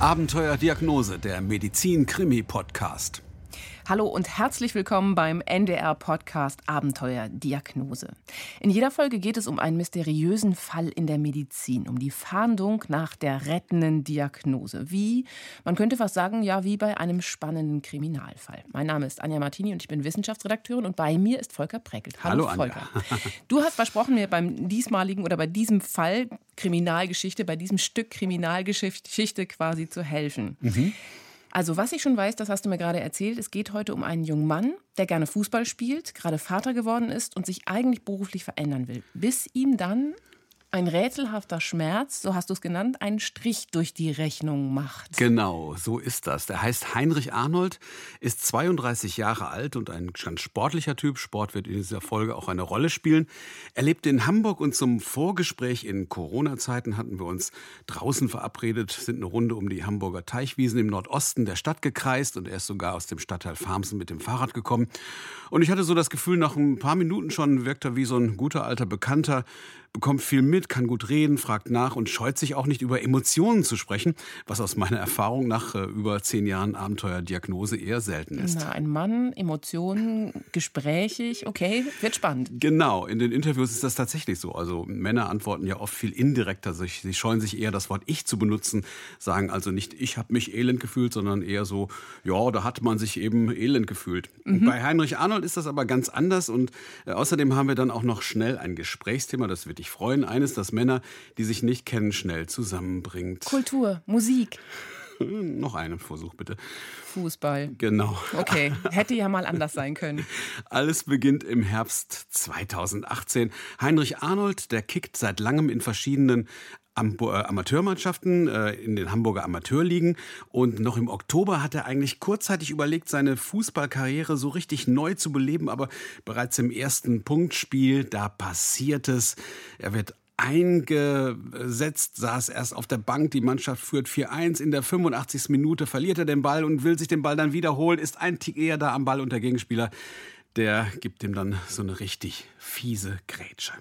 Abenteuerdiagnose, der Medizin-Krimi-Podcast. Hallo und herzlich willkommen beim NDR-Podcast Abenteuerdiagnose. In jeder Folge geht es um einen mysteriösen Fall in der Medizin, um die Fahndung nach der rettenden Diagnose. Wie, man könnte fast sagen, ja, wie bei einem spannenden Kriminalfall. Mein Name ist Anja Martini und ich bin Wissenschaftsredakteurin und bei mir ist Volker Preckelt. Hallo, Hallo Volker. Anja. Du hast versprochen, mir beim diesmaligen oder bei diesem Fall Kriminalgeschichte, bei diesem Stück Kriminalgeschichte quasi zu helfen. Mhm. Also was ich schon weiß, das hast du mir gerade erzählt, es geht heute um einen jungen Mann, der gerne Fußball spielt, gerade Vater geworden ist und sich eigentlich beruflich verändern will, bis ihm dann ein rätselhafter Schmerz, so hast du es genannt, einen Strich durch die Rechnung macht. Genau, so ist das. Der heißt Heinrich Arnold, ist 32 Jahre alt und ein ganz sportlicher Typ. Sport wird in dieser Folge auch eine Rolle spielen. Er lebt in Hamburg und zum Vorgespräch in Corona-Zeiten hatten wir uns draußen verabredet, sind eine Runde um die Hamburger Teichwiesen im Nordosten der Stadt gekreist und er ist sogar aus dem Stadtteil Farmsen mit dem Fahrrad gekommen. Und ich hatte so das Gefühl, nach ein paar Minuten schon wirkt er wie so ein guter alter Bekannter, bekommt viel mit, kann gut reden, fragt nach und scheut sich auch nicht über Emotionen zu sprechen, was aus meiner Erfahrung nach äh, über zehn Jahren Abenteuerdiagnose eher selten ist. Na, ein Mann, Emotionen, gesprächig, okay, wird spannend. Genau, in den Interviews ist das tatsächlich so. Also Männer antworten ja oft viel indirekter. Sie, sie scheuen sich eher das Wort Ich zu benutzen, sagen also nicht, ich habe mich elend gefühlt, sondern eher so, ja, da hat man sich eben elend gefühlt. Mhm. Bei Heinrich Arnold ist das aber ganz anders und äh, außerdem haben wir dann auch noch schnell ein Gesprächsthema, das wird dich freuen. Eines, das Männer, die sich nicht kennen, schnell zusammenbringt. Kultur, Musik. Noch einen Versuch bitte. Fußball. Genau. Okay, hätte ja mal anders sein können. Alles beginnt im Herbst 2018. Heinrich Arnold, der kickt seit langem in verschiedenen äh, Amateurmannschaften äh, in den Hamburger Amateurligen. Und noch im Oktober hat er eigentlich kurzzeitig überlegt, seine Fußballkarriere so richtig neu zu beleben. Aber bereits im ersten Punktspiel, da passiert es. Er wird eingesetzt, saß erst auf der Bank, die Mannschaft führt 4-1, in der 85. Minute verliert er den Ball und will sich den Ball dann wiederholen, ist ein Tick eher da am Ball und der Gegenspieler, der gibt ihm dann so eine richtig fiese Grätsche.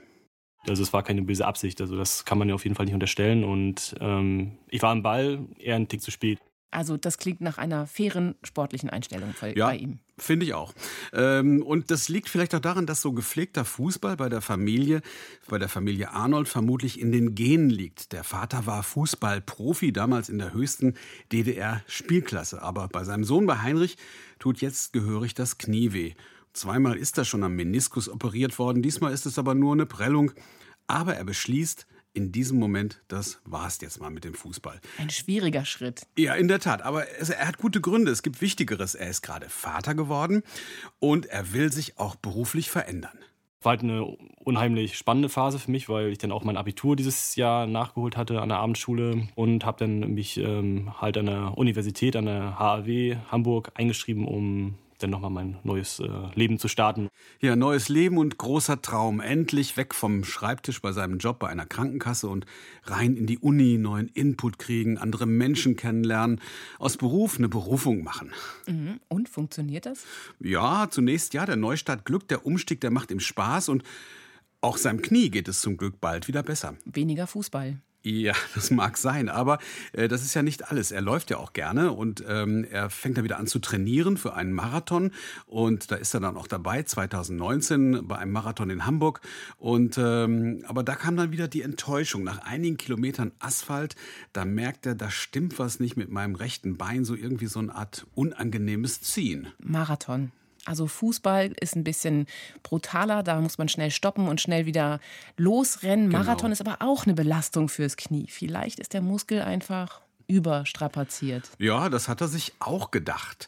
Also es war keine böse Absicht, also das kann man ja auf jeden Fall nicht unterstellen und ähm, ich war am Ball, eher ein Tick zu spät. Also das klingt nach einer fairen sportlichen Einstellung bei, ja, bei ihm. Finde ich auch. Ähm, und das liegt vielleicht auch daran, dass so gepflegter Fußball bei der Familie, bei der Familie Arnold vermutlich in den Genen liegt. Der Vater war Fußballprofi, damals in der höchsten DDR-Spielklasse. Aber bei seinem Sohn, bei Heinrich, tut jetzt gehörig das Knie weh. Zweimal ist er schon am Meniskus operiert worden, diesmal ist es aber nur eine Prellung. Aber er beschließt, in diesem Moment, das war es jetzt mal mit dem Fußball. Ein schwieriger Schritt. Ja, in der Tat. Aber er hat gute Gründe. Es gibt Wichtigeres. Er ist gerade Vater geworden und er will sich auch beruflich verändern. War halt eine unheimlich spannende Phase für mich, weil ich dann auch mein Abitur dieses Jahr nachgeholt hatte an der Abendschule und habe dann mich ähm, halt an der Universität, an der HAW Hamburg eingeschrieben, um dann nochmal mein neues äh, Leben zu starten. Ja, neues Leben und großer Traum. Endlich weg vom Schreibtisch bei seinem Job bei einer Krankenkasse und rein in die Uni, neuen Input kriegen, andere Menschen kennenlernen, aus Beruf eine Berufung machen. Mhm. Und funktioniert das? Ja, zunächst ja, der Neustart Glück, der Umstieg, der macht ihm Spaß und auch seinem Knie geht es zum Glück bald wieder besser. Weniger Fußball. Ja, das mag sein, aber äh, das ist ja nicht alles. Er läuft ja auch gerne und ähm, er fängt dann wieder an zu trainieren für einen Marathon und da ist er dann auch dabei 2019 bei einem Marathon in Hamburg und ähm, aber da kam dann wieder die Enttäuschung nach einigen Kilometern Asphalt. Da merkt er, da stimmt was nicht mit meinem rechten Bein, so irgendwie so eine Art unangenehmes Ziehen. Marathon. Also Fußball ist ein bisschen brutaler, da muss man schnell stoppen und schnell wieder losrennen. Genau. Marathon ist aber auch eine Belastung fürs Knie. Vielleicht ist der Muskel einfach überstrapaziert. Ja, das hat er sich auch gedacht.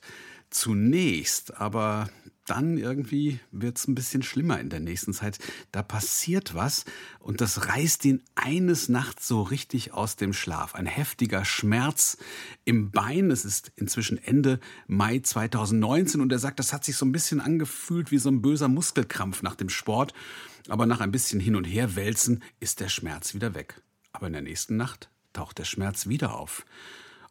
Zunächst, aber dann irgendwie wird es ein bisschen schlimmer in der nächsten Zeit. Da passiert was und das reißt ihn eines Nachts so richtig aus dem Schlaf. Ein heftiger Schmerz im Bein. Es ist inzwischen Ende Mai 2019 und er sagt, das hat sich so ein bisschen angefühlt wie so ein böser Muskelkrampf nach dem Sport. Aber nach ein bisschen hin und her wälzen ist der Schmerz wieder weg. Aber in der nächsten Nacht taucht der Schmerz wieder auf.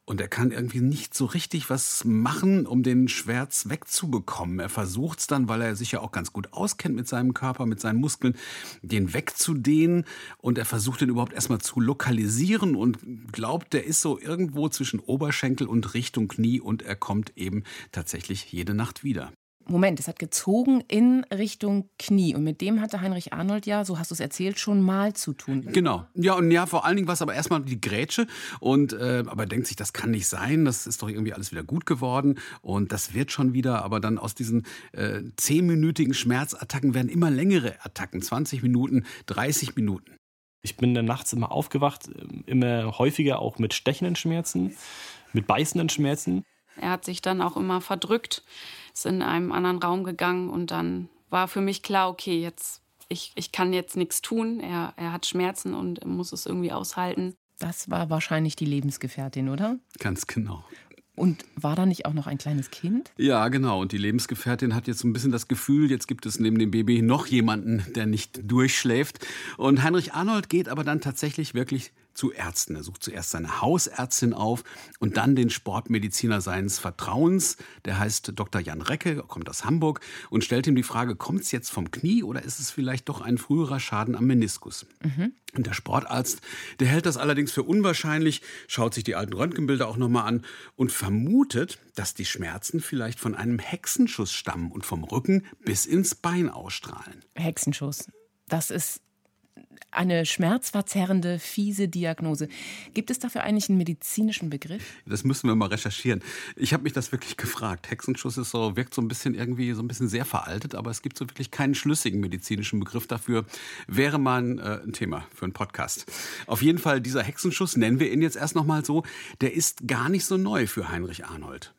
Und er kann irgendwie nicht so richtig was machen, um den Schmerz wegzubekommen. Er versucht es dann, weil er sich ja auch ganz gut auskennt mit seinem Körper, mit seinen Muskeln, den wegzudehnen und er versucht den überhaupt erstmal zu lokalisieren und glaubt, der ist so irgendwo zwischen Oberschenkel und Richtung Knie und er kommt eben tatsächlich jede Nacht wieder. Moment, es hat gezogen in Richtung Knie. Und mit dem hatte Heinrich Arnold ja, so hast du es erzählt, schon mal zu tun. Genau. Ja, und ja, vor allen Dingen war es aber erstmal die Grätsche. Und, äh, aber er denkt sich, das kann nicht sein. Das ist doch irgendwie alles wieder gut geworden. Und das wird schon wieder. Aber dann aus diesen äh, zehnminütigen Schmerzattacken werden immer längere Attacken. 20 Minuten, 30 Minuten. Ich bin dann nachts immer aufgewacht, äh, immer häufiger auch mit stechenden Schmerzen, mit beißenden Schmerzen. Er hat sich dann auch immer verdrückt ist in einem anderen Raum gegangen und dann war für mich klar, okay, jetzt ich, ich kann jetzt nichts tun. Er, er hat Schmerzen und muss es irgendwie aushalten. Das war wahrscheinlich die Lebensgefährtin, oder? Ganz genau. Und war da nicht auch noch ein kleines Kind? Ja, genau. Und die Lebensgefährtin hat jetzt so ein bisschen das Gefühl, jetzt gibt es neben dem Baby noch jemanden, der nicht durchschläft. Und Heinrich Arnold geht aber dann tatsächlich wirklich zu Ärzten. Er sucht zuerst seine Hausärztin auf und dann den Sportmediziner seines Vertrauens. Der heißt Dr. Jan Recke, kommt aus Hamburg und stellt ihm die Frage, kommt es jetzt vom Knie oder ist es vielleicht doch ein früherer Schaden am Meniskus? Mhm. Und der Sportarzt, der hält das allerdings für unwahrscheinlich, schaut sich die alten Röntgenbilder auch nochmal an und vermutet, dass die Schmerzen vielleicht von einem Hexenschuss stammen und vom Rücken bis ins Bein ausstrahlen. Hexenschuss. Das ist eine schmerzverzerrende, fiese Diagnose. Gibt es dafür eigentlich einen medizinischen Begriff? Das müssen wir mal recherchieren. Ich habe mich das wirklich gefragt. Hexenschuss ist so, wirkt so ein bisschen irgendwie so ein bisschen sehr veraltet, aber es gibt so wirklich keinen schlüssigen medizinischen Begriff dafür. Wäre mal ein, äh, ein Thema für einen Podcast. Auf jeden Fall, dieser Hexenschuss, nennen wir ihn jetzt erst nochmal so, der ist gar nicht so neu für Heinrich Arnold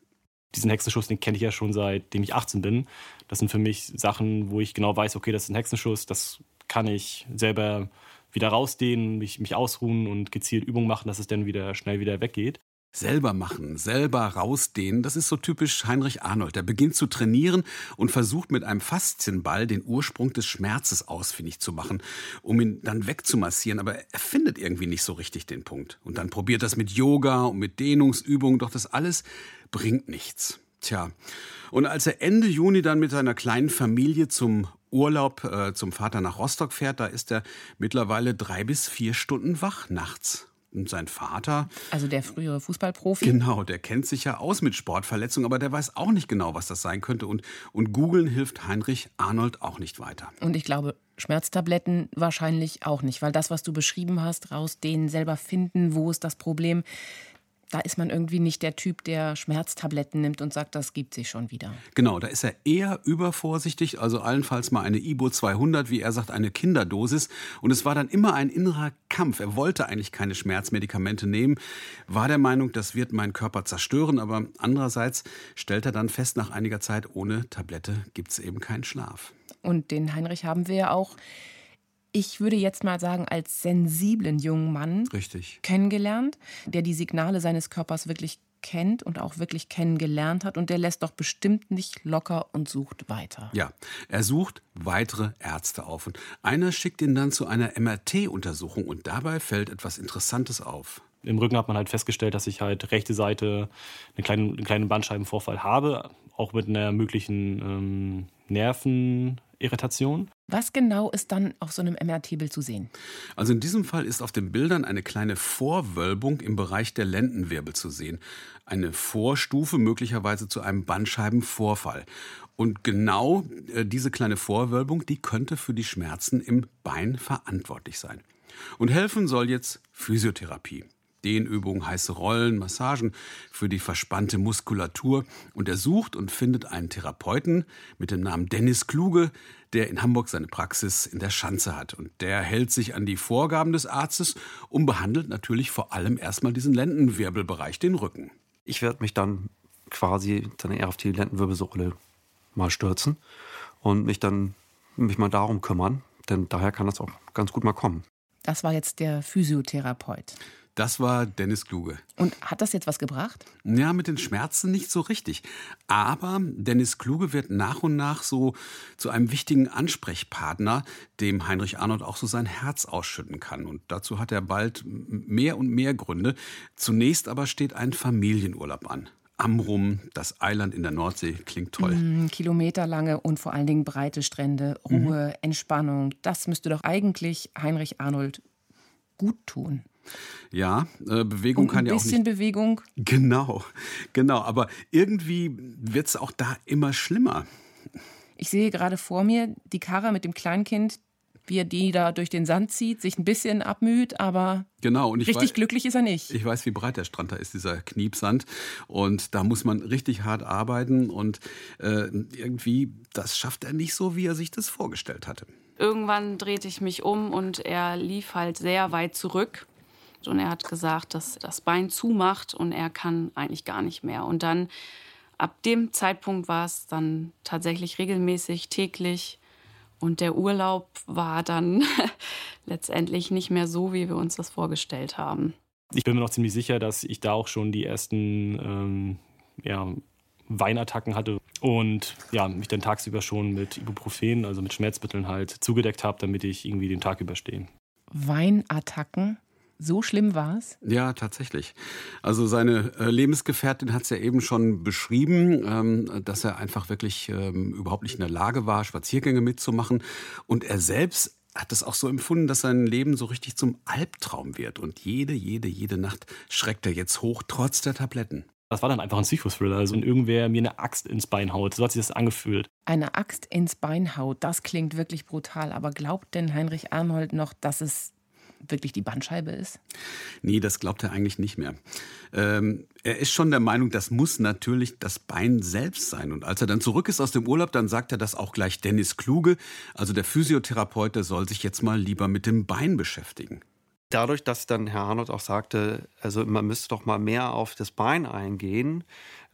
diesen Hexenschuss, den kenne ich ja schon seitdem ich 18 bin. Das sind für mich Sachen, wo ich genau weiß, okay, das ist ein Hexenschuss, das kann ich selber wieder rausdehnen, mich, mich ausruhen und gezielt Übungen machen, dass es dann wieder schnell wieder weggeht. Selber machen, selber rausdehnen, das ist so typisch Heinrich Arnold. Der beginnt zu trainieren und versucht mit einem Faszienball den Ursprung des Schmerzes ausfindig zu machen, um ihn dann wegzumassieren. Aber er findet irgendwie nicht so richtig den Punkt. Und dann probiert das mit Yoga und mit Dehnungsübungen, doch das alles bringt nichts. Tja, und als er Ende Juni dann mit seiner kleinen Familie zum Urlaub äh, zum Vater nach Rostock fährt, da ist er mittlerweile drei bis vier Stunden wach nachts. Und sein Vater. Also der frühere Fußballprofi? Genau, der kennt sich ja aus mit Sportverletzungen, aber der weiß auch nicht genau, was das sein könnte. Und, und googeln hilft Heinrich Arnold auch nicht weiter. Und ich glaube, Schmerztabletten wahrscheinlich auch nicht, weil das, was du beschrieben hast, raus denen selber finden, wo ist das Problem, da ist man irgendwie nicht der Typ, der Schmerztabletten nimmt und sagt, das gibt sich schon wieder. Genau, da ist er eher übervorsichtig, also allenfalls mal eine Ibo 200, wie er sagt, eine Kinderdosis. Und es war dann immer ein innerer Kampf. Er wollte eigentlich keine Schmerzmedikamente nehmen, war der Meinung, das wird meinen Körper zerstören. Aber andererseits stellt er dann fest, nach einiger Zeit, ohne Tablette gibt es eben keinen Schlaf. Und den Heinrich haben wir ja auch ich würde jetzt mal sagen, als sensiblen jungen Mann Richtig. kennengelernt, der die Signale seines Körpers wirklich kennt und auch wirklich kennengelernt hat. Und der lässt doch bestimmt nicht locker und sucht weiter. Ja, er sucht weitere Ärzte auf. Und einer schickt ihn dann zu einer MRT-Untersuchung. Und dabei fällt etwas Interessantes auf. Im Rücken hat man halt festgestellt, dass ich halt rechte Seite einen kleinen, einen kleinen Bandscheibenvorfall habe, auch mit einer möglichen ähm, Nervenirritation. Was genau ist dann auf so einem MRT-Bild zu sehen? Also in diesem Fall ist auf den Bildern eine kleine Vorwölbung im Bereich der Lendenwirbel zu sehen. Eine Vorstufe möglicherweise zu einem Bandscheibenvorfall. Und genau äh, diese kleine Vorwölbung, die könnte für die Schmerzen im Bein verantwortlich sein. Und helfen soll jetzt Physiotherapie. Dehnübungen, heiße Rollen, Massagen für die verspannte Muskulatur. Und er sucht und findet einen Therapeuten mit dem Namen Dennis Kluge, der in Hamburg seine Praxis in der Schanze hat. Und der hält sich an die Vorgaben des Arztes und behandelt natürlich vor allem erstmal diesen Lendenwirbelbereich, den Rücken. Ich werde mich dann quasi dann eher auf die Lendenwirbelsäule mal stürzen und mich dann mich mal darum kümmern, denn daher kann das auch ganz gut mal kommen. Das war jetzt der Physiotherapeut. Das war Dennis Kluge. Und hat das jetzt was gebracht? Ja, mit den Schmerzen nicht so richtig. Aber Dennis Kluge wird nach und nach so zu einem wichtigen Ansprechpartner, dem Heinrich Arnold auch so sein Herz ausschütten kann. Und dazu hat er bald mehr und mehr Gründe. Zunächst aber steht ein Familienurlaub an. Amrum, das Eiland in der Nordsee, klingt toll. Mm, kilometerlange und vor allen Dingen breite Strände, Ruhe, mhm. Entspannung. Das müsste doch eigentlich Heinrich Arnold gut tun. Ja, äh, Bewegung und kann ja auch nicht. Ein bisschen Bewegung. Genau, genau. Aber irgendwie wird es auch da immer schlimmer. Ich sehe gerade vor mir die Karre mit dem Kleinkind, wie er die da durch den Sand zieht, sich ein bisschen abmüht, aber genau, und richtig weiß, glücklich ist er nicht. Ich weiß, wie breit der Strand da ist, dieser Kniepsand. Und da muss man richtig hart arbeiten. Und äh, irgendwie, das schafft er nicht so, wie er sich das vorgestellt hatte. Irgendwann drehte ich mich um und er lief halt sehr weit zurück. Und er hat gesagt, dass das Bein zumacht und er kann eigentlich gar nicht mehr. Und dann ab dem Zeitpunkt war es dann tatsächlich regelmäßig, täglich. Und der Urlaub war dann letztendlich nicht mehr so, wie wir uns das vorgestellt haben. Ich bin mir noch ziemlich sicher, dass ich da auch schon die ersten ähm, ja, Weinattacken hatte und ja, mich dann tagsüber schon mit Ibuprofen, also mit Schmerzmitteln halt zugedeckt habe, damit ich irgendwie den Tag überstehe. Weinattacken? So schlimm war es? Ja, tatsächlich. Also seine äh, Lebensgefährtin hat es ja eben schon beschrieben, ähm, dass er einfach wirklich ähm, überhaupt nicht in der Lage war, Spaziergänge mitzumachen. Und er selbst hat es auch so empfunden, dass sein Leben so richtig zum Albtraum wird. Und jede, jede, jede Nacht schreckt er jetzt hoch, trotz der Tabletten. Das war dann einfach ein Psychothriller. Also und irgendwer mir eine Axt ins Bein haut. So hat sich das angefühlt. Eine Axt ins Bein haut, das klingt wirklich brutal. Aber glaubt denn Heinrich Arnold noch, dass es wirklich die Bandscheibe ist? Nee, das glaubt er eigentlich nicht mehr. Ähm, er ist schon der Meinung, das muss natürlich das Bein selbst sein. Und als er dann zurück ist aus dem Urlaub, dann sagt er das auch gleich Dennis Kluge. Also der Physiotherapeut, der soll sich jetzt mal lieber mit dem Bein beschäftigen. Dadurch, dass dann Herr Arnold auch sagte, also man müsste doch mal mehr auf das Bein eingehen,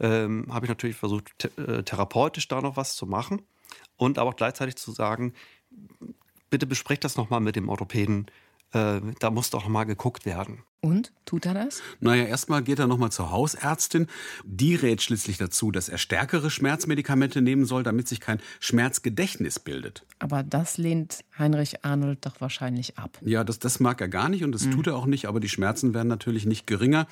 ähm, habe ich natürlich versucht, äh, therapeutisch da noch was zu machen und aber auch gleichzeitig zu sagen, bitte besprecht das nochmal mit dem Orthopäden, äh, da muss doch mal geguckt werden. Und? Tut er das? Naja, erstmal geht er nochmal zur Hausärztin. Die rät schließlich dazu, dass er stärkere Schmerzmedikamente nehmen soll, damit sich kein Schmerzgedächtnis bildet. Aber das lehnt Heinrich Arnold doch wahrscheinlich ab. Ja, das, das mag er gar nicht und das mhm. tut er auch nicht, aber die Schmerzen werden natürlich nicht geringer.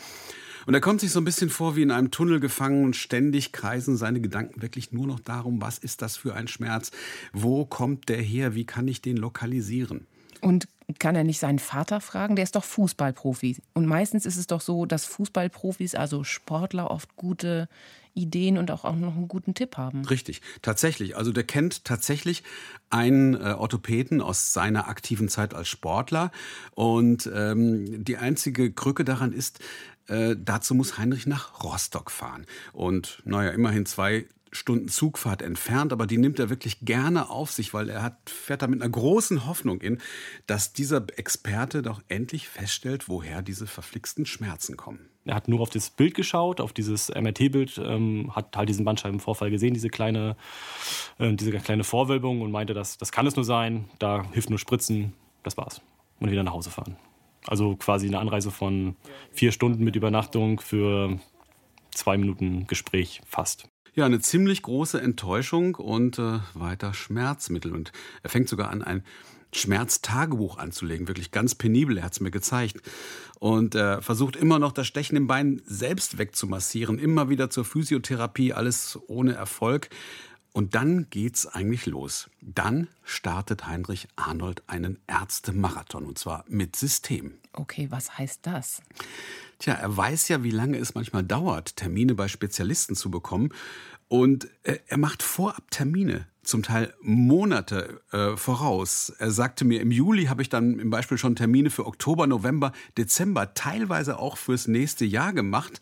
Und er kommt sich so ein bisschen vor wie in einem Tunnel gefangen und ständig kreisen seine Gedanken wirklich nur noch darum, was ist das für ein Schmerz? Wo kommt der her? Wie kann ich den lokalisieren? Und kann er nicht seinen Vater fragen? Der ist doch Fußballprofi. Und meistens ist es doch so, dass Fußballprofis, also Sportler, oft gute Ideen und auch, noch einen guten Tipp haben. Richtig, tatsächlich. Also der kennt tatsächlich einen äh, Orthopäden aus seiner aktiven Zeit als Sportler. Und ähm, die einzige Krücke daran ist, äh, dazu muss Heinrich nach Rostock fahren. Und naja, immerhin zwei Stunden Zugfahrt entfernt, aber die nimmt er wirklich gerne auf sich, weil er hat, fährt da mit einer großen Hoffnung in, dass dieser Experte doch endlich feststellt, woher diese verflixten Schmerzen kommen. Er hat nur auf das Bild geschaut, auf dieses MRT-Bild, ähm, hat halt diesen Bandscheibenvorfall gesehen, diese kleine, äh, diese kleine Vorwölbung und meinte, dass, das kann es nur sein, da hilft nur Spritzen, das war's. Und wieder nach Hause fahren. Also quasi eine Anreise von vier Stunden mit Übernachtung für zwei Minuten Gespräch fast. Ja, eine ziemlich große Enttäuschung und äh, weiter Schmerzmittel. Und er fängt sogar an, ein Schmerztagebuch anzulegen. Wirklich ganz penibel, er hat es mir gezeigt. Und er versucht immer noch das Stechen im Bein selbst wegzumassieren. Immer wieder zur Physiotherapie, alles ohne Erfolg. Und dann geht's eigentlich los. Dann startet Heinrich Arnold einen Ärztemarathon und zwar mit System. Okay, was heißt das? Tja, er weiß ja, wie lange es manchmal dauert, Termine bei Spezialisten zu bekommen. Und äh, er macht vorab Termine zum Teil Monate äh, voraus. Er sagte mir, im Juli habe ich dann im Beispiel schon Termine für Oktober, November, Dezember, teilweise auch fürs nächste Jahr gemacht,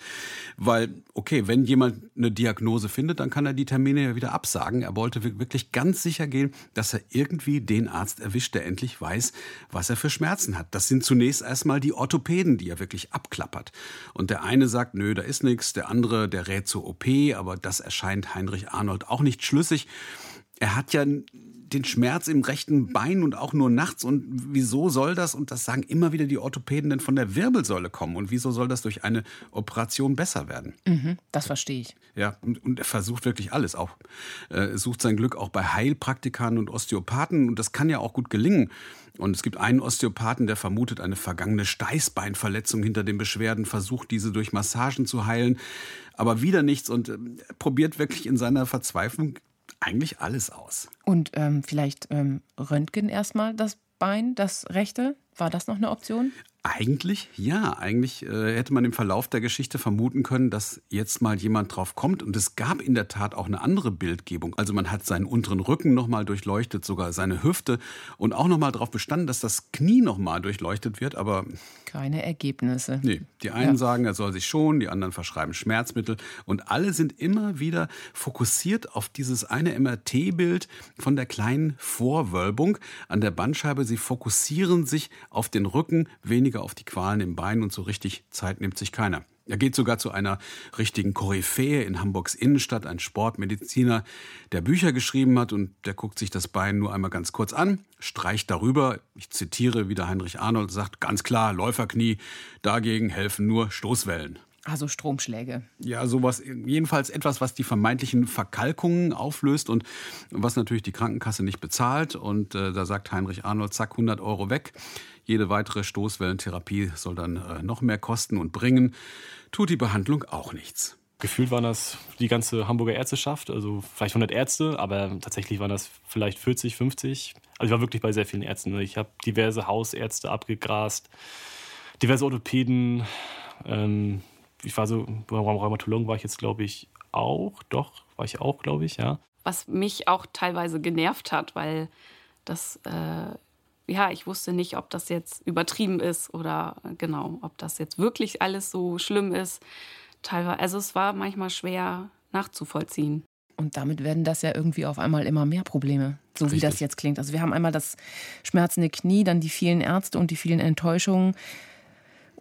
weil, okay, wenn jemand eine Diagnose findet, dann kann er die Termine ja wieder absagen. Er wollte wirklich ganz sicher gehen, dass er irgendwie den Arzt erwischt, der endlich weiß, was er für Schmerzen hat. Das sind zunächst erstmal die Orthopäden, die er wirklich abklappert. Und der eine sagt, nö, da ist nichts, der andere, der rät zur OP, aber das erscheint Heinrich Arnold auch nicht schlüssig. Er hat ja den Schmerz im rechten Bein und auch nur nachts. Und wieso soll das, und das sagen immer wieder die Orthopäden, denn von der Wirbelsäule kommen? Und wieso soll das durch eine Operation besser werden? Mhm, das verstehe ich. Ja, und, und, er versucht wirklich alles. Auch äh, sucht sein Glück auch bei Heilpraktikern und Osteopathen. Und das kann ja auch gut gelingen. Und es gibt einen Osteopathen, der vermutet eine vergangene Steißbeinverletzung hinter den Beschwerden, versucht diese durch Massagen zu heilen, aber wieder nichts und äh, probiert wirklich in seiner Verzweiflung eigentlich alles aus. Und ähm, vielleicht ähm, Röntgen erstmal das Bein, das rechte? War das noch eine Option? Eigentlich ja. Eigentlich äh, hätte man im Verlauf der Geschichte vermuten können, dass jetzt mal jemand drauf kommt. Und es gab in der Tat auch eine andere Bildgebung. Also man hat seinen unteren Rücken nochmal durchleuchtet, sogar seine Hüfte und auch nochmal darauf bestanden, dass das Knie nochmal durchleuchtet wird. Aber keine Ergebnisse. Nee, die einen ja. sagen, er soll sich schon, die anderen verschreiben Schmerzmittel. Und alle sind immer wieder fokussiert auf dieses eine MRT-Bild von der kleinen Vorwölbung an der Bandscheibe. Sie fokussieren sich auf den Rücken, weniger auf die Qualen im Bein und so richtig Zeit nimmt sich keiner. Er geht sogar zu einer richtigen Koryphäe in Hamburgs Innenstadt, ein Sportmediziner, der Bücher geschrieben hat und der guckt sich das Bein nur einmal ganz kurz an, streicht darüber, ich zitiere wieder Heinrich Arnold, sagt ganz klar, Läuferknie, dagegen helfen nur Stoßwellen. Also Stromschläge. Ja, sowas, jedenfalls etwas, was die vermeintlichen Verkalkungen auflöst und was natürlich die Krankenkasse nicht bezahlt. Und äh, da sagt Heinrich Arnold, zack, 100 Euro weg. Jede weitere Stoßwellentherapie soll dann äh, noch mehr kosten und bringen. Tut die Behandlung auch nichts. Gefühlt waren das die ganze Hamburger Ärzteschaft, also vielleicht 100 Ärzte, aber tatsächlich waren das vielleicht 40, 50. Also ich war wirklich bei sehr vielen Ärzten. Ich habe diverse Hausärzte abgegrast, diverse Orthopäden, ähm, ich war so, beim Rheumatologen war ich jetzt, glaube ich, auch. Doch, war ich auch, glaube ich, ja. Was mich auch teilweise genervt hat, weil das, äh, ja, ich wusste nicht, ob das jetzt übertrieben ist oder genau, ob das jetzt wirklich alles so schlimm ist. Teilweise, also es war manchmal schwer nachzuvollziehen. Und damit werden das ja irgendwie auf einmal immer mehr Probleme, so Richtig. wie das jetzt klingt. Also wir haben einmal das schmerzende Knie, dann die vielen Ärzte und die vielen Enttäuschungen.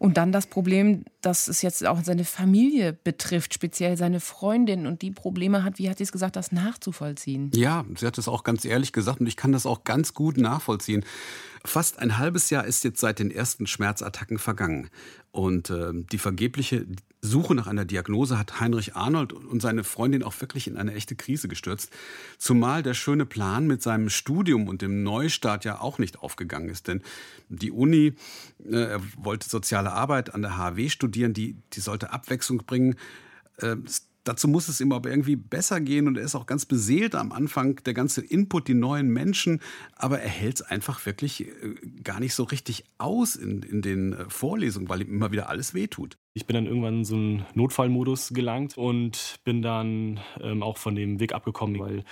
Und dann das Problem, dass es jetzt auch seine Familie betrifft, speziell seine Freundin und die Probleme hat, wie hat sie es gesagt, das nachzuvollziehen. Ja, sie hat es auch ganz ehrlich gesagt und ich kann das auch ganz gut nachvollziehen. Fast ein halbes Jahr ist jetzt seit den ersten Schmerzattacken vergangen. Und äh, die vergebliche Suche nach einer Diagnose hat Heinrich Arnold und seine Freundin auch wirklich in eine echte Krise gestürzt. Zumal der schöne Plan mit seinem Studium und dem Neustart ja auch nicht aufgegangen ist. Denn die Uni, äh, er wollte soziale Arbeit an der HW studieren, die, die sollte Abwechslung bringen. Äh, dazu muss es ihm aber irgendwie besser gehen und er ist auch ganz beseelt am Anfang, der ganze Input, die neuen Menschen, aber er hält es einfach wirklich äh, gar nicht so richtig aus in, in den äh, Vorlesungen, weil ihm immer wieder alles wehtut. Ich bin dann irgendwann in so einen Notfallmodus gelangt und bin dann ähm, auch von dem Weg abgekommen, weil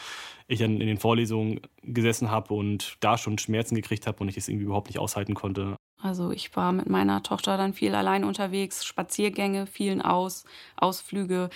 ich dann in den Vorlesungen gesessen habe und da schon Schmerzen gekriegt habe und ich es irgendwie überhaupt nicht aushalten konnte. Also ich war mit meiner Tochter dann viel allein unterwegs, Spaziergänge fielen aus, Ausflüge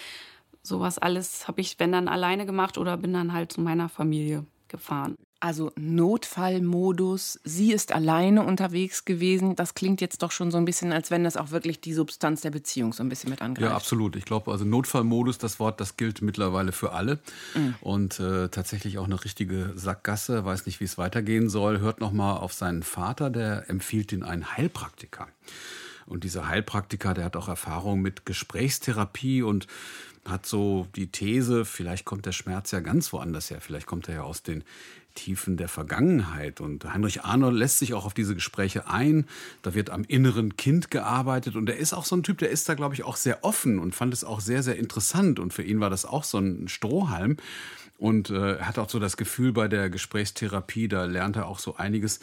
sowas alles habe ich, wenn dann alleine gemacht oder bin dann halt zu meiner Familie gefahren. Also Notfallmodus, sie ist alleine unterwegs gewesen. Das klingt jetzt doch schon so ein bisschen, als wenn das auch wirklich die Substanz der Beziehung so ein bisschen mit angreift. Ja, absolut. Ich glaube, also Notfallmodus, das Wort, das gilt mittlerweile für alle. Mhm. Und äh, tatsächlich auch eine richtige Sackgasse. Weiß nicht, wie es weitergehen soll. Hört noch mal auf seinen Vater, der empfiehlt ihn einen Heilpraktiker. Und dieser Heilpraktiker, der hat auch Erfahrung mit Gesprächstherapie und hat so die These, vielleicht kommt der Schmerz ja ganz woanders her, vielleicht kommt er ja aus den Tiefen der Vergangenheit. Und Heinrich Arnold lässt sich auch auf diese Gespräche ein. Da wird am inneren Kind gearbeitet. Und er ist auch so ein Typ, der ist da, glaube ich, auch sehr offen und fand es auch sehr, sehr interessant. Und für ihn war das auch so ein Strohhalm. Und äh, hat auch so das Gefühl bei der Gesprächstherapie, da lernt er auch so einiges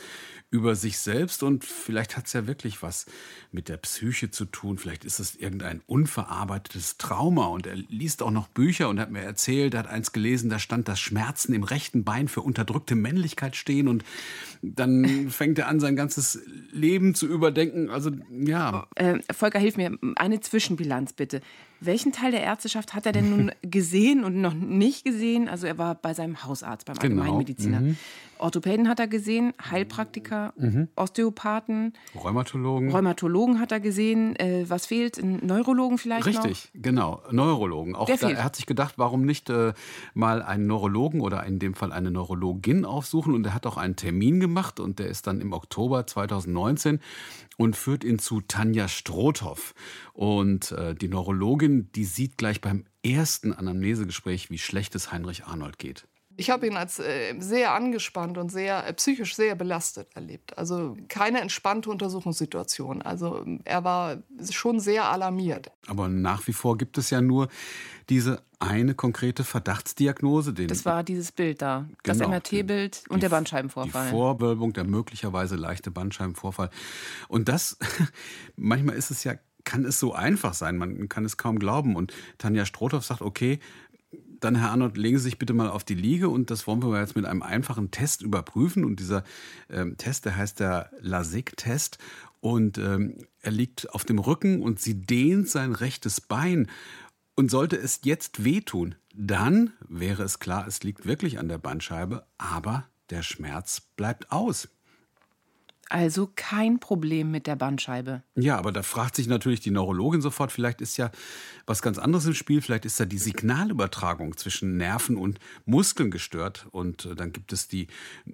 über sich selbst und vielleicht hat es ja wirklich was mit der Psyche zu tun. Vielleicht ist es irgendein unverarbeitetes Trauma und er liest auch noch Bücher und hat mir erzählt, er hat eins gelesen, da stand, dass Schmerzen im rechten Bein für unterdrückte Männlichkeit stehen und dann fängt er an, sein ganzes Leben zu überdenken. Also ja. Äh, Volker, hilf mir, eine Zwischenbilanz bitte. Welchen Teil der Ärzteschaft hat er denn nun gesehen und noch nicht gesehen? Also er war bei seinem Hausarzt, beim Genau. Allgemeinmediziner. Mhm. Orthopäden hat er gesehen, Heilpraktiker, Mhm. Osteopathen, Rheumatologen. Rheumatologen hat er gesehen. Äh, was fehlt? Ein Neurologen vielleicht noch? Richtig, genau. Neurologen. Auch Der da, er hat sich gedacht, warum nicht äh, mal einen Neurologen oder in dem Fall eine Neurologin aufsuchen. Und er hat auch einen Termin gemacht und der ist dann im Oktober 2019 und führt ihn zu Tanja Strothoff. Und äh, die Neurologin, die sieht gleich beim ersten Anamnesegespräch, wie schlecht es Heinrich Arnold geht. Ich habe ihn als äh, sehr angespannt und sehr äh, psychisch sehr belastet erlebt. Also keine entspannte Untersuchungssituation. Also ähm, er war schon sehr alarmiert. Aber nach wie vor gibt es ja nur diese eine konkrete Verdachtsdiagnose. Den Das war dieses Bild da. Das Genau. MRT-Bild und Die- der Die Bandscheibenvorfall. Vorwölbung, der möglicherweise leichte Bandscheibenvorfall. Und das, manchmal ist es ja, kann es so einfach sein, man kann es kaum glauben. Und Tanja Strothoff sagt, okay, dann Herr Arnold, legen Sie sich bitte mal auf die Liege und das wollen wir jetzt mit einem einfachen Test überprüfen. Und dieser ähm, Test, der heißt der LASIK-Test. Und ähm, er liegt auf dem Rücken und sie dehnt sein rechtes Bein. Und sollte es jetzt wehtun, dann wäre es klar, es liegt wirklich an der Bandscheibe, aber der Schmerz bleibt aus. Also kein Problem mit der Bandscheibe. Ja, aber da fragt sich natürlich die Neurologin sofort, vielleicht ist ja was ganz anderes im Spiel, vielleicht ist da die Signalübertragung zwischen Nerven und Muskeln gestört und äh, dann gibt es die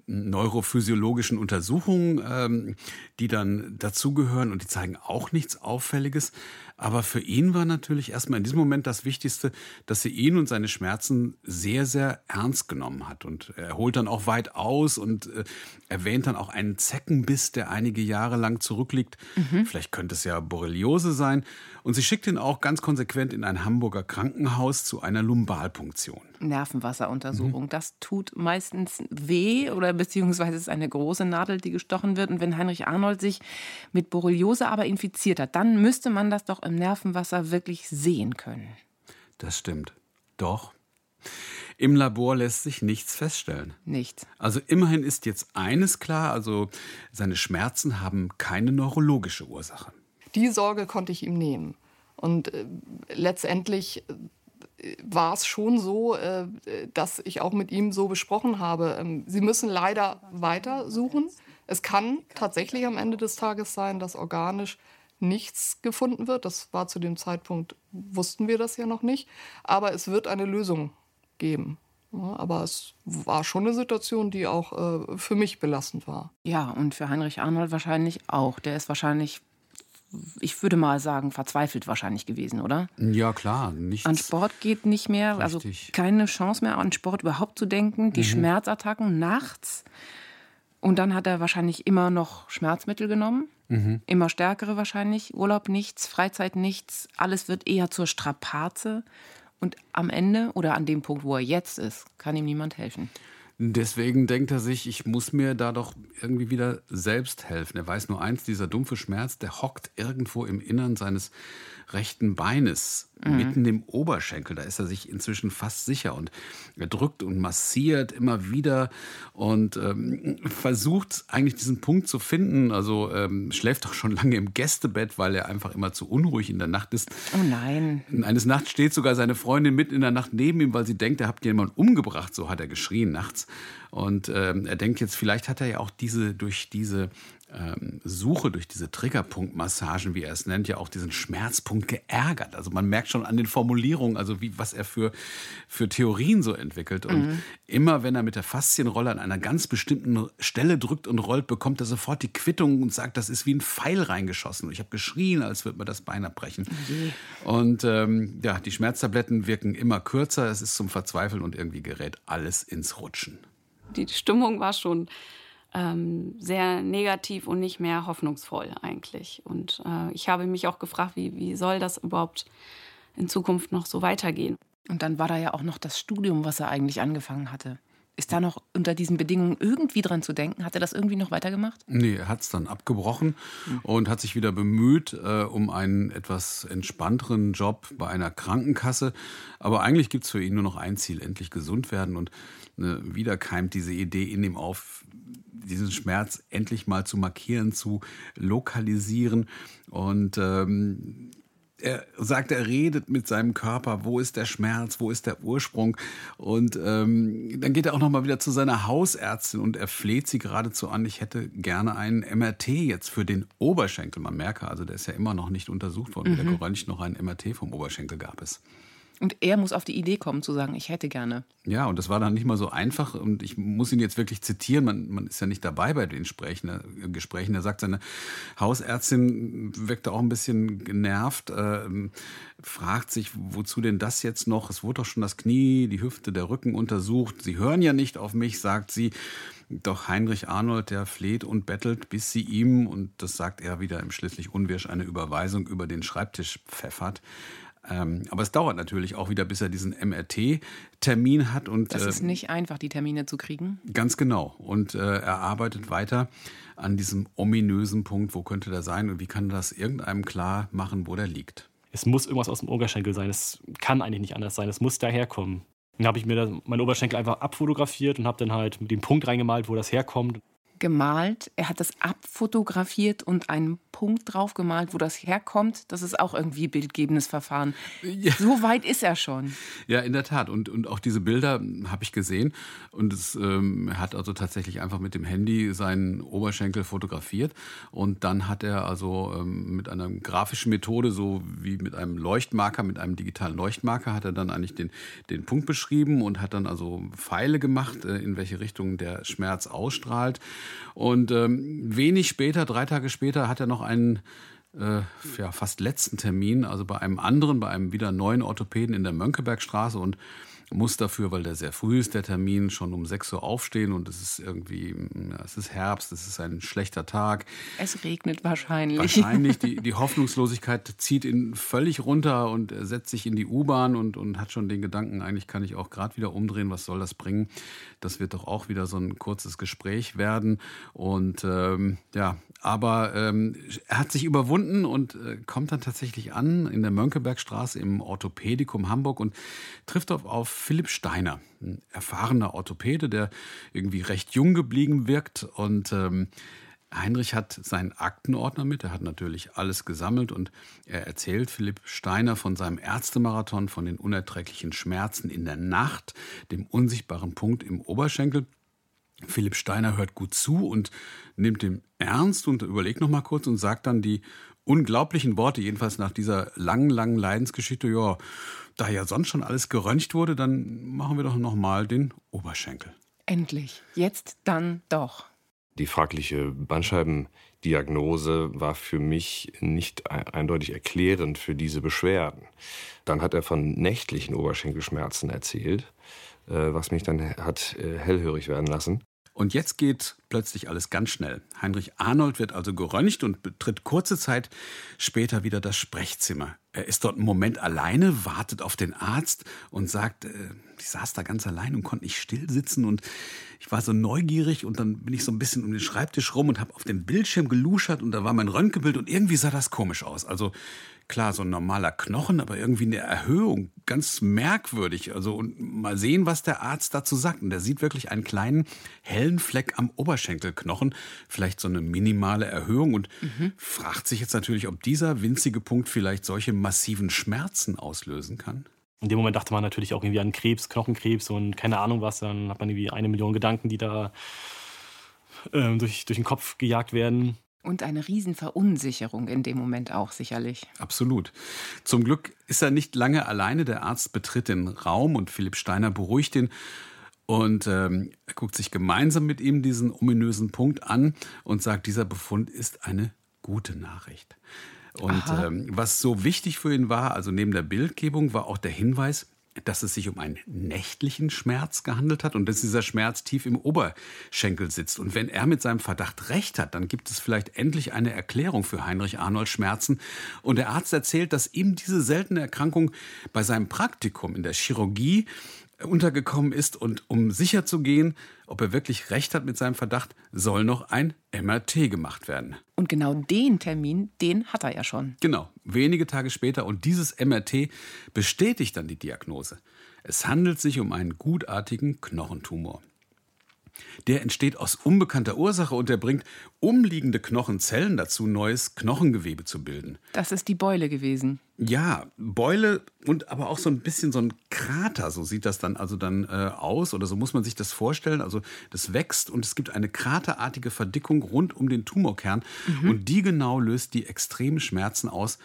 neurophysiologischen Untersuchungen, ähm, die dann dazugehören und die zeigen auch nichts Auffälliges. Aber für ihn war natürlich erstmal in diesem Moment das Wichtigste, dass sie ihn und seine Schmerzen sehr, sehr ernst genommen hat. Und er holt dann auch weit aus und äh, erwähnt dann auch einen Zeckenbiss, der einige Jahre lang zurückliegt. Vielleicht könnte es ja Borreliose sein. Und sie schickt ihn auch ganz konsequent in ein Hamburger Krankenhaus zu einer Lumbalpunktion. Nervenwasseruntersuchung. Mhm. Das tut meistens weh oder beziehungsweise es ist eine große Nadel, die gestochen wird. Und wenn Heinrich Arnold sich mit Borreliose aber infiziert hat, dann müsste man das doch im Nervenwasser wirklich sehen können. Das stimmt. Doch. Im Labor lässt sich nichts feststellen. Nichts. Also immerhin ist jetzt eines klar, also seine Schmerzen haben keine neurologische Ursache. Die Sorge konnte ich ihm nehmen. Und äh, letztendlich äh, war es schon so, äh, dass ich auch mit ihm so besprochen habe, ähm, Sie müssen leider weiter suchen. Es kann tatsächlich am Ende des Tages sein, dass organisch nichts gefunden wird. Das war zu dem Zeitpunkt, wussten wir das ja noch nicht. Aber es wird eine Lösung geben. Ja, aber es war schon eine Situation, die auch äh, für mich belastend war. Ja, und für Heinrich Arnold wahrscheinlich auch. Der ist wahrscheinlich, ich würde mal sagen, verzweifelt wahrscheinlich gewesen, oder? Ja, klar. Nichts. An Sport geht nicht mehr, also Richtig. keine Chance mehr an Sport überhaupt zu denken. Die Schmerzattacken nachts. Und dann hat er wahrscheinlich immer noch Schmerzmittel genommen. Immer stärkere wahrscheinlich. Urlaub nichts, Freizeit nichts. Alles wird eher zur Strapaze. Und am Ende oder an dem Punkt, wo er jetzt ist, kann ihm niemand helfen. Deswegen denkt er sich, ich muss mir da doch irgendwie wieder selbst helfen. Er weiß nur eins, dieser dumpfe Schmerz, der hockt irgendwo im Innern seines rechten Beines, mitten im Oberschenkel. Da ist er sich inzwischen fast sicher und er drückt und massiert immer wieder und ähm, versucht eigentlich diesen Punkt zu finden. Also ähm, schläft doch schon lange im Gästebett, weil er einfach immer zu unruhig in der Nacht ist. Oh nein. Eines Nachts steht sogar seine Freundin mitten in der Nacht neben ihm, weil sie denkt, er hat jemanden umgebracht. So hat er geschrien nachts. Und ähm, er denkt jetzt, vielleicht hat er ja auch diese durch diese ähm, Suche, durch diese Triggerpunktmassagen, wie er es nennt, ja auch diesen Schmerzpunkt geärgert. Also man merkt schon an den Formulierungen, also wie was er für für Theorien so entwickelt. Und immer wenn er mit der Faszienrolle an einer ganz bestimmten Stelle drückt und rollt, bekommt er sofort die Quittung und sagt, das ist wie ein Pfeil reingeschossen. Und ich habe geschrien, als würde mir das Bein abbrechen. Und ähm, ja, die Schmerztabletten wirken immer kürzer. Es ist zum Verzweifeln und irgendwie gerät alles ins Rutschen. Die Stimmung war schon ähm, sehr negativ und nicht mehr hoffnungsvoll eigentlich. Und äh, ich habe mich auch gefragt, wie, wie soll das überhaupt in Zukunft noch so weitergehen? Und dann war da ja auch noch das Studium, was er eigentlich angefangen hatte. Ist da noch unter diesen Bedingungen irgendwie dran zu denken? Hat er das irgendwie noch weitergemacht? Nee, er hat es dann abgebrochen und hat sich wieder bemüht äh, um einen etwas entspannteren Job bei einer Krankenkasse. Aber eigentlich gibt es für ihn nur noch ein Ziel, endlich gesund werden. Und äh, wieder keimt diese Idee in ihm auf, diesen Schmerz endlich mal zu markieren, zu lokalisieren. Und ähm, er sagt, er redet mit seinem Körper, wo ist der Schmerz, wo ist der Ursprung. Und ähm, dann geht er auch nochmal wieder zu seiner Hausärztin und er fleht sie geradezu an, ich hätte gerne einen MRT jetzt für den Oberschenkel. Man merke also, der ist ja immer noch nicht untersucht worden. Mhm. Mit der Gerönch noch ein MRT vom Oberschenkel gab es. Und er muss auf die Idee kommen zu sagen, ich hätte gerne. Ja, und das war dann nicht mal so einfach. Und ich muss ihn jetzt wirklich zitieren. Man, man ist ja nicht dabei bei den Gesprächen. Äh, Gesprächen. Er sagt, seine Hausärztin wirkte auch ein bisschen genervt, äh, fragt sich, wozu denn das jetzt noch? Es wurde doch schon das Knie, die Hüfte, der Rücken untersucht. Sie hören ja nicht auf mich, sagt sie. Doch Heinrich Arnold, der fleht und bettelt, bis sie ihm, und das sagt er wieder im schließlich unwirsch, eine Überweisung über den Schreibtisch pfeffert. Ähm, aber es dauert natürlich auch wieder, bis er diesen MRT-Termin hat. Und, das ist äh, nicht einfach, die Termine zu kriegen. Ganz genau. Und äh, er arbeitet weiter an diesem ominösen Punkt, wo könnte der sein und wie kann das irgendeinem klar machen, wo der liegt. Es muss irgendwas aus dem Oberschenkel sein. Es kann eigentlich nicht anders sein. Es muss daherkommen. Dann habe ich mir meinen Oberschenkel einfach abfotografiert und habe dann halt mit dem Punkt reingemalt, wo das herkommt gemalt. Er hat das abfotografiert und einen Punkt drauf gemalt, wo das herkommt. Das ist auch irgendwie bildgebendes Verfahren. Ja. So weit ist er schon. Ja, in der Tat. Und, und auch diese Bilder habe ich gesehen. Und es ähm, hat also tatsächlich einfach mit dem Handy seinen Oberschenkel fotografiert. Und dann hat er also ähm, mit einer grafischen Methode, so wie mit einem Leuchtmarker, mit einem digitalen Leuchtmarker, hat er dann eigentlich den, den Punkt beschrieben und hat dann also Pfeile gemacht, äh, in welche Richtung der Schmerz ausstrahlt. Und ähm, wenig später, drei Tage später, hat er noch einen äh, ja, fast letzten Termin, also bei einem anderen, bei einem wieder neuen Orthopäden in der Mönckebergstraße. Und muss dafür, weil der sehr früh ist, der Termin, schon um 6 Uhr aufstehen und es ist irgendwie, ja, es ist Herbst, es ist ein schlechter Tag. Es regnet wahrscheinlich. Wahrscheinlich. Die, die Hoffnungslosigkeit zieht ihn völlig runter und er setzt sich in die U-Bahn und, und hat schon den Gedanken, eigentlich kann ich auch gerade wieder umdrehen, was soll das bringen? Das wird doch auch wieder so ein kurzes Gespräch werden. Und ähm, ja, aber ähm, er hat sich überwunden und äh, kommt dann tatsächlich an in der Mönckebergstraße im Orthopädikum Hamburg und trifft auf, auf Philipp Steiner, ein erfahrener Orthopäde, der irgendwie recht jung geblieben wirkt. Und ähm, Heinrich hat seinen Aktenordner mit, er hat natürlich alles gesammelt und er erzählt Philipp Steiner von seinem Ärztemarathon, von den unerträglichen Schmerzen in der Nacht, dem unsichtbaren Punkt im Oberschenkel. Philipp Steiner hört gut zu und nimmt dem ernst und überlegt noch mal kurz und sagt dann die unglaublichen Worte, jedenfalls nach dieser langen, langen Leidensgeschichte, ja, da ja sonst schon alles geröntgt wurde, dann machen wir doch noch mal den Oberschenkel. Endlich. Jetzt dann doch. Die fragliche Bandscheibendiagnose war für mich nicht eindeutig erklärend für diese Beschwerden. Dann hat er von nächtlichen Oberschenkelschmerzen erzählt, äh, was mich dann hat äh, hellhörig werden lassen. Und jetzt geht plötzlich alles ganz schnell. Heinrich Arnold wird also geröntgt und betritt kurze Zeit später wieder das Sprechzimmer. Er ist dort einen Moment alleine, wartet auf den Arzt und sagt, äh, ich saß da ganz allein und konnte nicht still sitzen und ich war so neugierig und dann bin ich so ein bisschen um den Schreibtisch rum und habe auf den Bildschirm geluschert und da war mein Röntgenbild und irgendwie sah das komisch aus. Also klar, so ein normaler Knochen, aber irgendwie eine Erhöhung, ganz merkwürdig. Also und mal sehen, was der Arzt dazu sagt. Und der sieht wirklich einen kleinen hellen Fleck am Oberschenkelknochen, vielleicht so eine minimale Erhöhung und mhm. fragt sich jetzt natürlich, ob dieser winzige Punkt vielleicht solche massiven Schmerzen auslösen kann. In dem Moment dachte man natürlich auch irgendwie an Krebs, Knochenkrebs und keine Ahnung was. Dann hat man irgendwie eine Million Gedanken, die da äh, durch, durch den Kopf gejagt werden. Und eine Riesenverunsicherung in dem Moment auch sicherlich. Absolut. Zum Glück ist er nicht lange alleine. Der Arzt betritt den Raum und Philipp Steiner beruhigt ihn. Und ähm, er guckt sich gemeinsam mit ihm diesen ominösen Punkt an und sagt, dieser Befund ist eine gute Nachricht. Und ähm, was so wichtig für ihn war, also neben der Bildgebung, war auch der Hinweis, dass es sich um einen nächtlichen Schmerz gehandelt hat und dass dieser Schmerz tief im Oberschenkel sitzt. Und wenn er mit seinem Verdacht recht hat, dann gibt es vielleicht endlich eine Erklärung für Heinrich Arnold Schmerzen. Und der Arzt erzählt, dass ihm diese seltene Erkrankung bei seinem Praktikum in der Chirurgie untergekommen ist und um sicher zu gehen, ob er wirklich recht hat mit seinem Verdacht, soll noch ein MRT gemacht werden. Und genau den Termin, den hat er ja schon. Genau, wenige Tage später und dieses MRT bestätigt dann die Diagnose. Es handelt sich um einen gutartigen Knochentumor. Der entsteht aus unbekannter Ursache und der bringt umliegende Knochenzellen dazu, neues Knochengewebe zu bilden. Das ist die Beule gewesen. Ja, Beule und aber auch so ein bisschen so ein Krater, so sieht das dann also dann äh, aus oder so muss man sich das vorstellen. Also das wächst und es gibt eine kraterartige Verdickung rund um den Tumorkern mhm. und die genau löst die extremen Schmerzen aus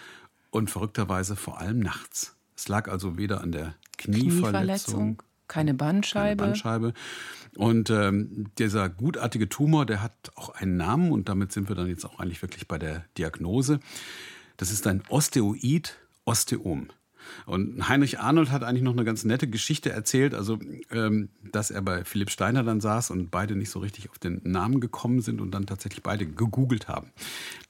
und verrückterweise vor allem nachts. Es lag also weder an der Knieverletzung, Knieverletzung keine Bandscheibe. Keine Bandscheibe. Und ähm, dieser gutartige Tumor, der hat auch einen Namen und damit sind wir dann jetzt auch eigentlich wirklich bei der Diagnose. Das ist ein Osteoid-Osteom. Und Heinrich Arnold hat eigentlich noch eine ganz nette Geschichte erzählt, also ähm, dass er bei Philipp Steiner dann saß und beide nicht so richtig auf den Namen gekommen sind und dann tatsächlich beide gegoogelt haben.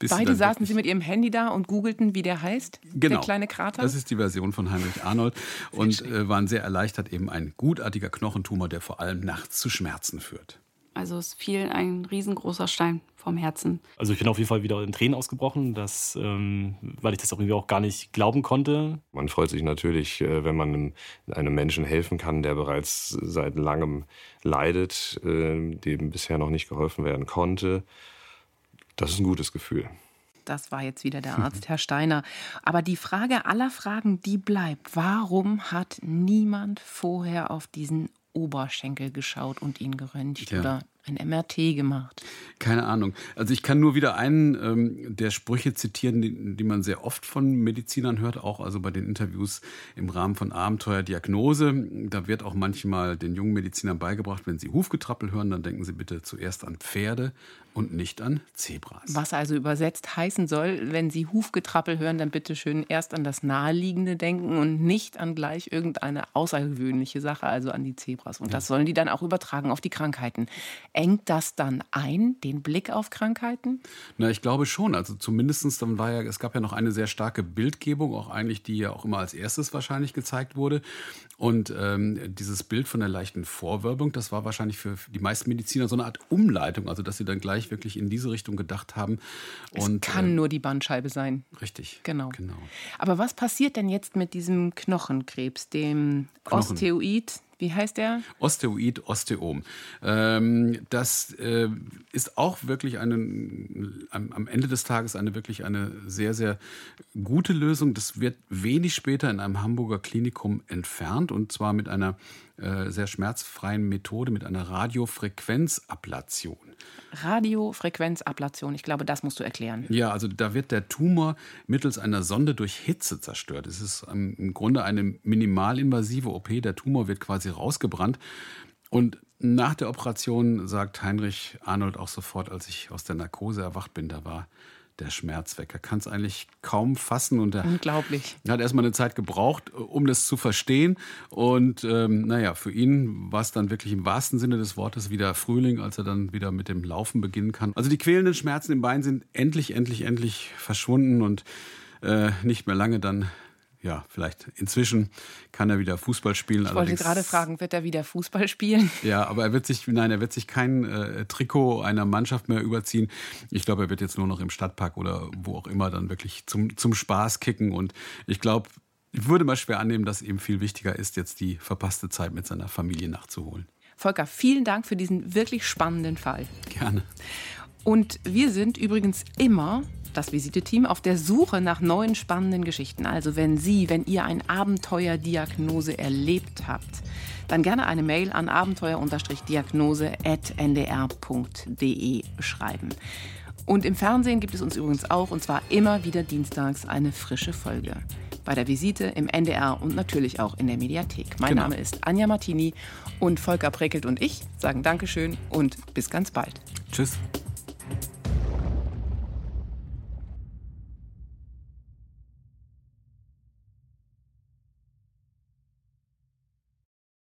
beide saßen sie mit ihrem Handy da und googelten, wie der heißt, genau, der kleine Krater? Das ist die Version von Heinrich Arnold und äh, waren sehr erleichtert, eben ein gutartiger Knochentumor, der vor allem nachts zu Schmerzen führt. Also es fiel ein riesengroßer Stein vom Herzen. Also ich bin auf jeden Fall wieder in Tränen ausgebrochen, das, ähm, weil ich das auch irgendwie auch gar nicht glauben konnte. Man freut sich natürlich, äh, wenn man einem, einem, Menschen helfen kann, der bereits seit langem leidet, äh, dem bisher noch nicht geholfen werden konnte. Das ist ein gutes Gefühl. Das war jetzt wieder der Arzt, Herr Steiner. Aber die Frage aller Fragen, die bleibt. Warum hat niemand vorher auf diesen Oberschenkel geschaut und ihn geröntgt ja. oder ein MRT gemacht? Keine Ahnung. Also ich kann nur wieder einen ähm, der Sprüche zitieren, die, die, man sehr oft von Medizinern hört, auch also bei den Interviews im Rahmen von Abenteuerdiagnose. Da wird auch manchmal den jungen Medizinern beigebracht, wenn sie Hufgetrappel hören, dann denken sie bitte zuerst an Pferde, und nicht an Zebras. Was also übersetzt heißen soll, wenn Sie Hufgetrappel hören, dann bitte schön erst an das Naheliegende denken und nicht an gleich irgendeine außergewöhnliche Sache, also an die Zebras. Und ja. das sollen die dann auch übertragen auf die Krankheiten. Engt das dann ein, den Blick auf Krankheiten? Na, ich glaube schon. Also zumindest dann war ja, es gab ja noch eine sehr starke Bildgebung, auch eigentlich, die ja auch immer als erstes wahrscheinlich gezeigt wurde. Und ähm, dieses Bild von der leichten Vorwölbung, das war wahrscheinlich für die meisten Mediziner so eine Art Umleitung, also dass sie dann gleich wirklich in diese Richtung gedacht haben. Es Und, kann äh, nur die Bandscheibe sein. Richtig. Genau. genau. Aber was passiert denn jetzt mit diesem Knochenkrebs, dem Knochen. Osteoid? Wie heißt der? Osteoid, Osteom. Ähm, das äh, ist auch wirklich eine, am, am, Ende des Tages eine wirklich eine sehr, sehr gute Lösung. Das wird wenig später in einem Hamburger Klinikum entfernt und zwar mit einer äh, sehr schmerzfreien Methode, mit einer Radiofrequenzablation. Radiofrequenzablation, ich glaube, das musst du erklären. Ja, also da wird der Tumor mittels einer Sonde durch Hitze zerstört. Es ist im Grunde eine minimalinvasive OP. Der Tumor wird quasi rausgebrannt. Und nach der Operation sagt Heinrich Arnold auch sofort, als ich aus der Narkose erwacht bin, da war der Schmerz weg. Er kann es eigentlich kaum fassen und er Unglaublich. hat erstmal eine Zeit gebraucht, um das zu verstehen. Und ähm, naja, für ihn war es dann wirklich im wahrsten Sinne des Wortes wieder Frühling, als er dann wieder mit dem Laufen beginnen kann. Also die quälenden Schmerzen im Bein sind endlich, endlich, endlich verschwunden und äh, nicht mehr lange dann ja, vielleicht inzwischen kann er wieder Fußball spielen. Ich wollte gerade fragen, wird er wieder Fußball spielen? Ja, aber er wird sich, nein, er wird sich kein äh, Trikot einer Mannschaft mehr überziehen. Ich glaube, er wird jetzt nur noch im Stadtpark oder wo auch immer dann wirklich zum, zum Spaß kicken. Und ich glaube, ich würde mal schwer annehmen, dass ihm viel wichtiger ist, jetzt die verpasste Zeit mit seiner Familie nachzuholen. Volker, vielen Dank für diesen wirklich spannenden Fall. Gerne. Und wir sind übrigens immer das Visiteteam auf der Suche nach neuen spannenden Geschichten. Also wenn Sie, wenn ihr ein Abenteuerdiagnose erlebt habt, dann gerne eine Mail an abenteuer-diagnose.ndr.de schreiben. Und im Fernsehen gibt es uns übrigens auch, und zwar immer wieder dienstags, eine frische Folge. Bei der Visite im NDR und natürlich auch in der Mediathek. Mein genau. Name ist Anja Martini und Volker Prekelt und ich sagen Dankeschön und bis ganz bald. Tschüss.